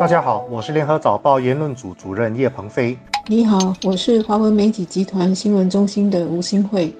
大家好，我是联合早报言论组主任叶鹏飞。你好，我是华文媒体集团新闻中心的吴新慧。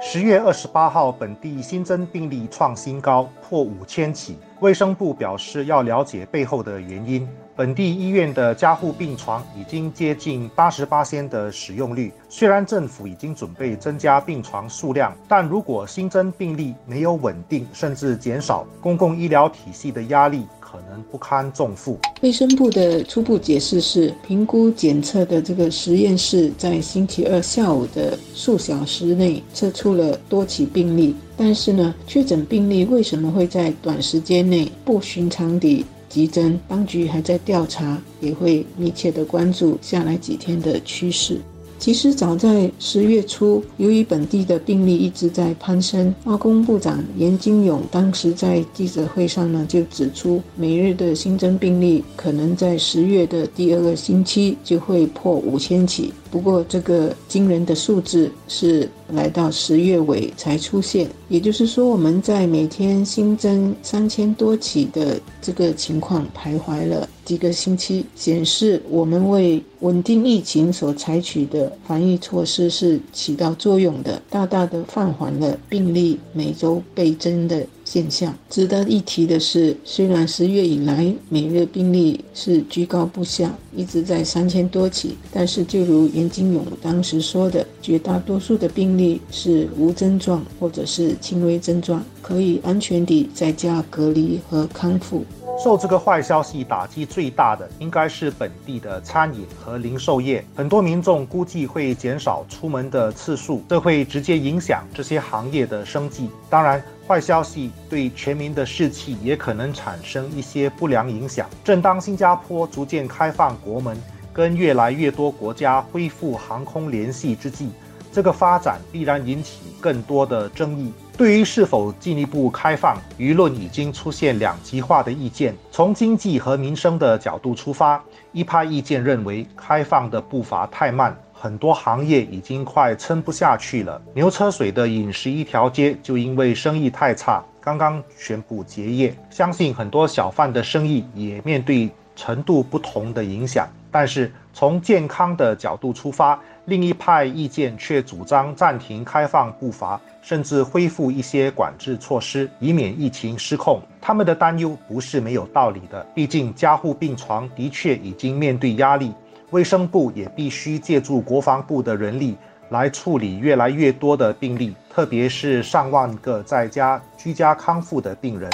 十月二十八号，本地新增病例创新高，破五千起。卫生部表示要了解背后的原因。本地医院的加护病床已经接近八十八仙的使用率。虽然政府已经准备增加病床数量，但如果新增病例没有稳定甚至减少，公共医疗体系的压力。可能不堪重负。卫生部的初步解释是，评估检测的这个实验室在星期二下午的数小时内测出了多起病例，但是呢，确诊病例为什么会在短时间内不寻常地急增？当局还在调查，也会密切的关注下来几天的趋势。其实早在十月初，由于本地的病例一直在攀升，阿公部长严金勇当时在记者会上呢就指出，每日的新增病例可能在十月的第二个星期就会破五千起。不过，这个惊人的数字是来到十月尾才出现，也就是说，我们在每天新增三千多起的这个情况徘徊了几个星期，显示我们为稳定疫情所采取的防疫措施是起到作用的，大大的放缓了病例每周倍增的。现象值得一提的是，虽然十月以来每日病例是居高不下，一直在三千多起，但是就如严金勇当时说的，绝大多数的病例是无症状或者是轻微症状，可以安全地在家隔离和康复。受这个坏消息打击最大的，应该是本地的餐饮和零售业。很多民众估计会减少出门的次数，这会直接影响这些行业的生计。当然，坏消息对全民的士气也可能产生一些不良影响。正当新加坡逐渐开放国门，跟越来越多国家恢复航空联系之际，这个发展必然引起更多的争议。对于是否进一步开放，舆论已经出现两极化的意见。从经济和民生的角度出发，一派意见认为开放的步伐太慢，很多行业已经快撑不下去了。牛车水的饮食一条街就因为生意太差，刚刚宣布结业。相信很多小贩的生意也面对程度不同的影响。但是从健康的角度出发，另一派意见却主张暂停开放步伐。甚至恢复一些管制措施，以免疫情失控。他们的担忧不是没有道理的，毕竟加护病床的确已经面对压力，卫生部也必须借助国防部的人力来处理越来越多的病例，特别是上万个在家居家康复的病人。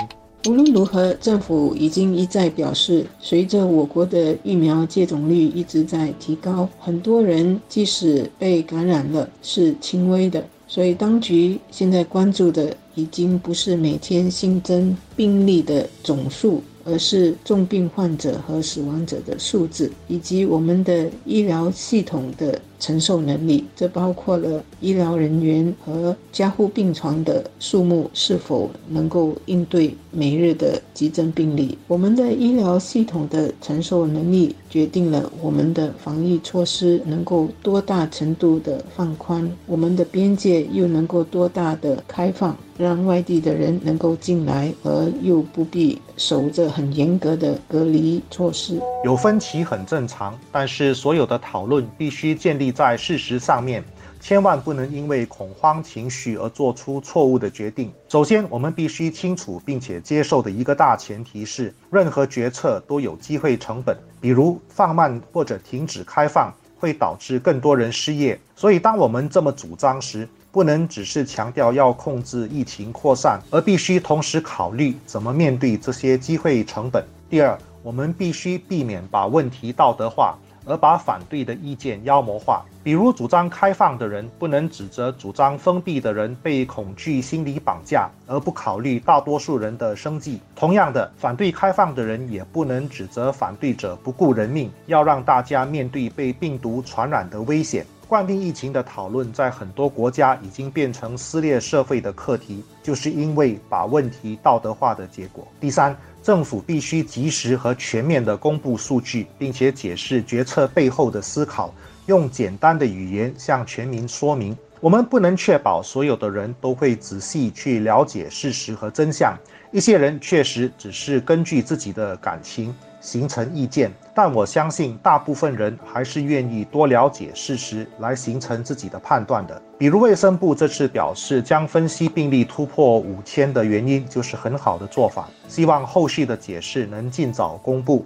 无论如何，政府已经一再表示，随着我国的疫苗接种率一直在提高，很多人即使被感染了，是轻微的。所以，当局现在关注的已经不是每天新增病例的总数。而是重病患者和死亡者的数字，以及我们的医疗系统的承受能力。这包括了医疗人员和加护病床的数目是否能够应对每日的急诊病例。我们的医疗系统的承受能力决定了我们的防疫措施能够多大程度的放宽，我们的边界又能够多大的开放。让外地的人能够进来，而又不必守着很严格的隔离措施。有分歧很正常，但是所有的讨论必须建立在事实上面，千万不能因为恐慌情绪而做出错误的决定。首先，我们必须清楚并且接受的一个大前提是，任何决策都有机会成本，比如放慢或者停止开放会导致更多人失业。所以，当我们这么主张时，不能只是强调要控制疫情扩散，而必须同时考虑怎么面对这些机会成本。第二，我们必须避免把问题道德化，而把反对的意见妖魔化。比如，主张开放的人不能指责主张封闭的人被恐惧心理绑架，而不考虑大多数人的生计。同样的，反对开放的人也不能指责反对者不顾人命，要让大家面对被病毒传染的危险。冠病疫情的讨论在很多国家已经变成撕裂社会的课题，就是因为把问题道德化的结果。第三，政府必须及时和全面的公布数据，并且解释决策背后的思考，用简单的语言向全民说明。我们不能确保所有的人都会仔细去了解事实和真相，一些人确实只是根据自己的感情，形成意见。但我相信，大部分人还是愿意多了解事实，来形成自己的判断的。比如卫生部这次表示，将分析病例突破五千的原因，就是很好的做法。希望后续的解释能尽早公布。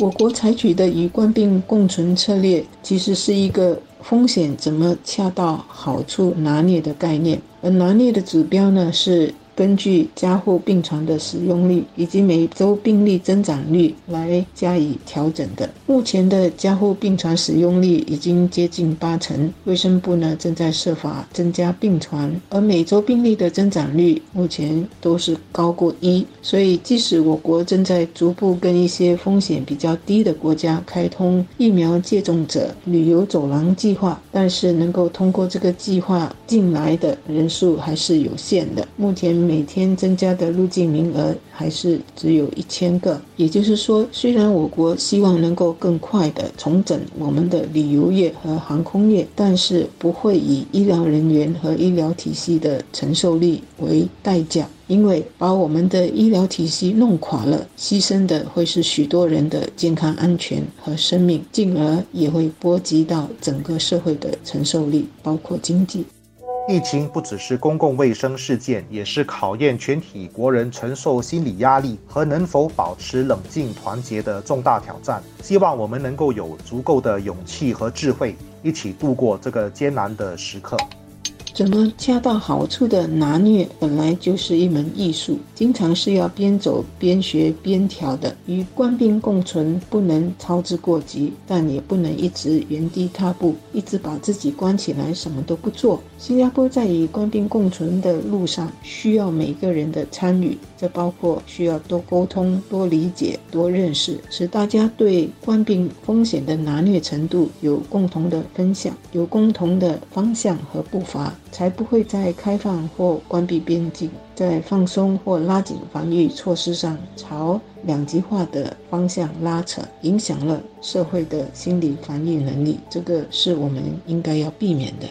我国采取的与冠病共存策略，其实是一个风险怎么恰到好处拿捏的概念，而拿捏的指标呢是。根据加护病床的使用率以及每周病例增长率来加以调整的。目前的加护病床使用率已经接近八成，卫生部呢正在设法增加病床，而每周病例的增长率目前都是高过一。所以，即使我国正在逐步跟一些风险比较低的国家开通疫苗接种者旅游走廊计划，但是能够通过这个计划进来的人数还是有限的。目前。每天增加的入境名额还是只有一千个，也就是说，虽然我国希望能够更快地重整我们的旅游业和航空业，但是不会以医疗人员和医疗体系的承受力为代价，因为把我们的医疗体系弄垮了，牺牲的会是许多人的健康安全和生命，进而也会波及到整个社会的承受力，包括经济。疫情不只是公共卫生事件，也是考验全体国人承受心理压力和能否保持冷静团结的重大挑战。希望我们能够有足够的勇气和智慧，一起度过这个艰难的时刻。怎么恰到好处的拿捏，本来就是一门艺术，经常是要边走边学边调的。与官兵共存，不能操之过急，但也不能一直原地踏步，一直把自己关起来，什么都不做。新加坡在与官兵共存的路上，需要每个人的参与，这包括需要多沟通、多理解、多认识，使大家对官兵风险的拿捏程度有共同的分享，有共同的方向和步伐。才不会在开放或关闭边境、在放松或拉紧防御措施上朝两极化的方向拉扯，影响了社会的心理防御能力。这个是我们应该要避免的。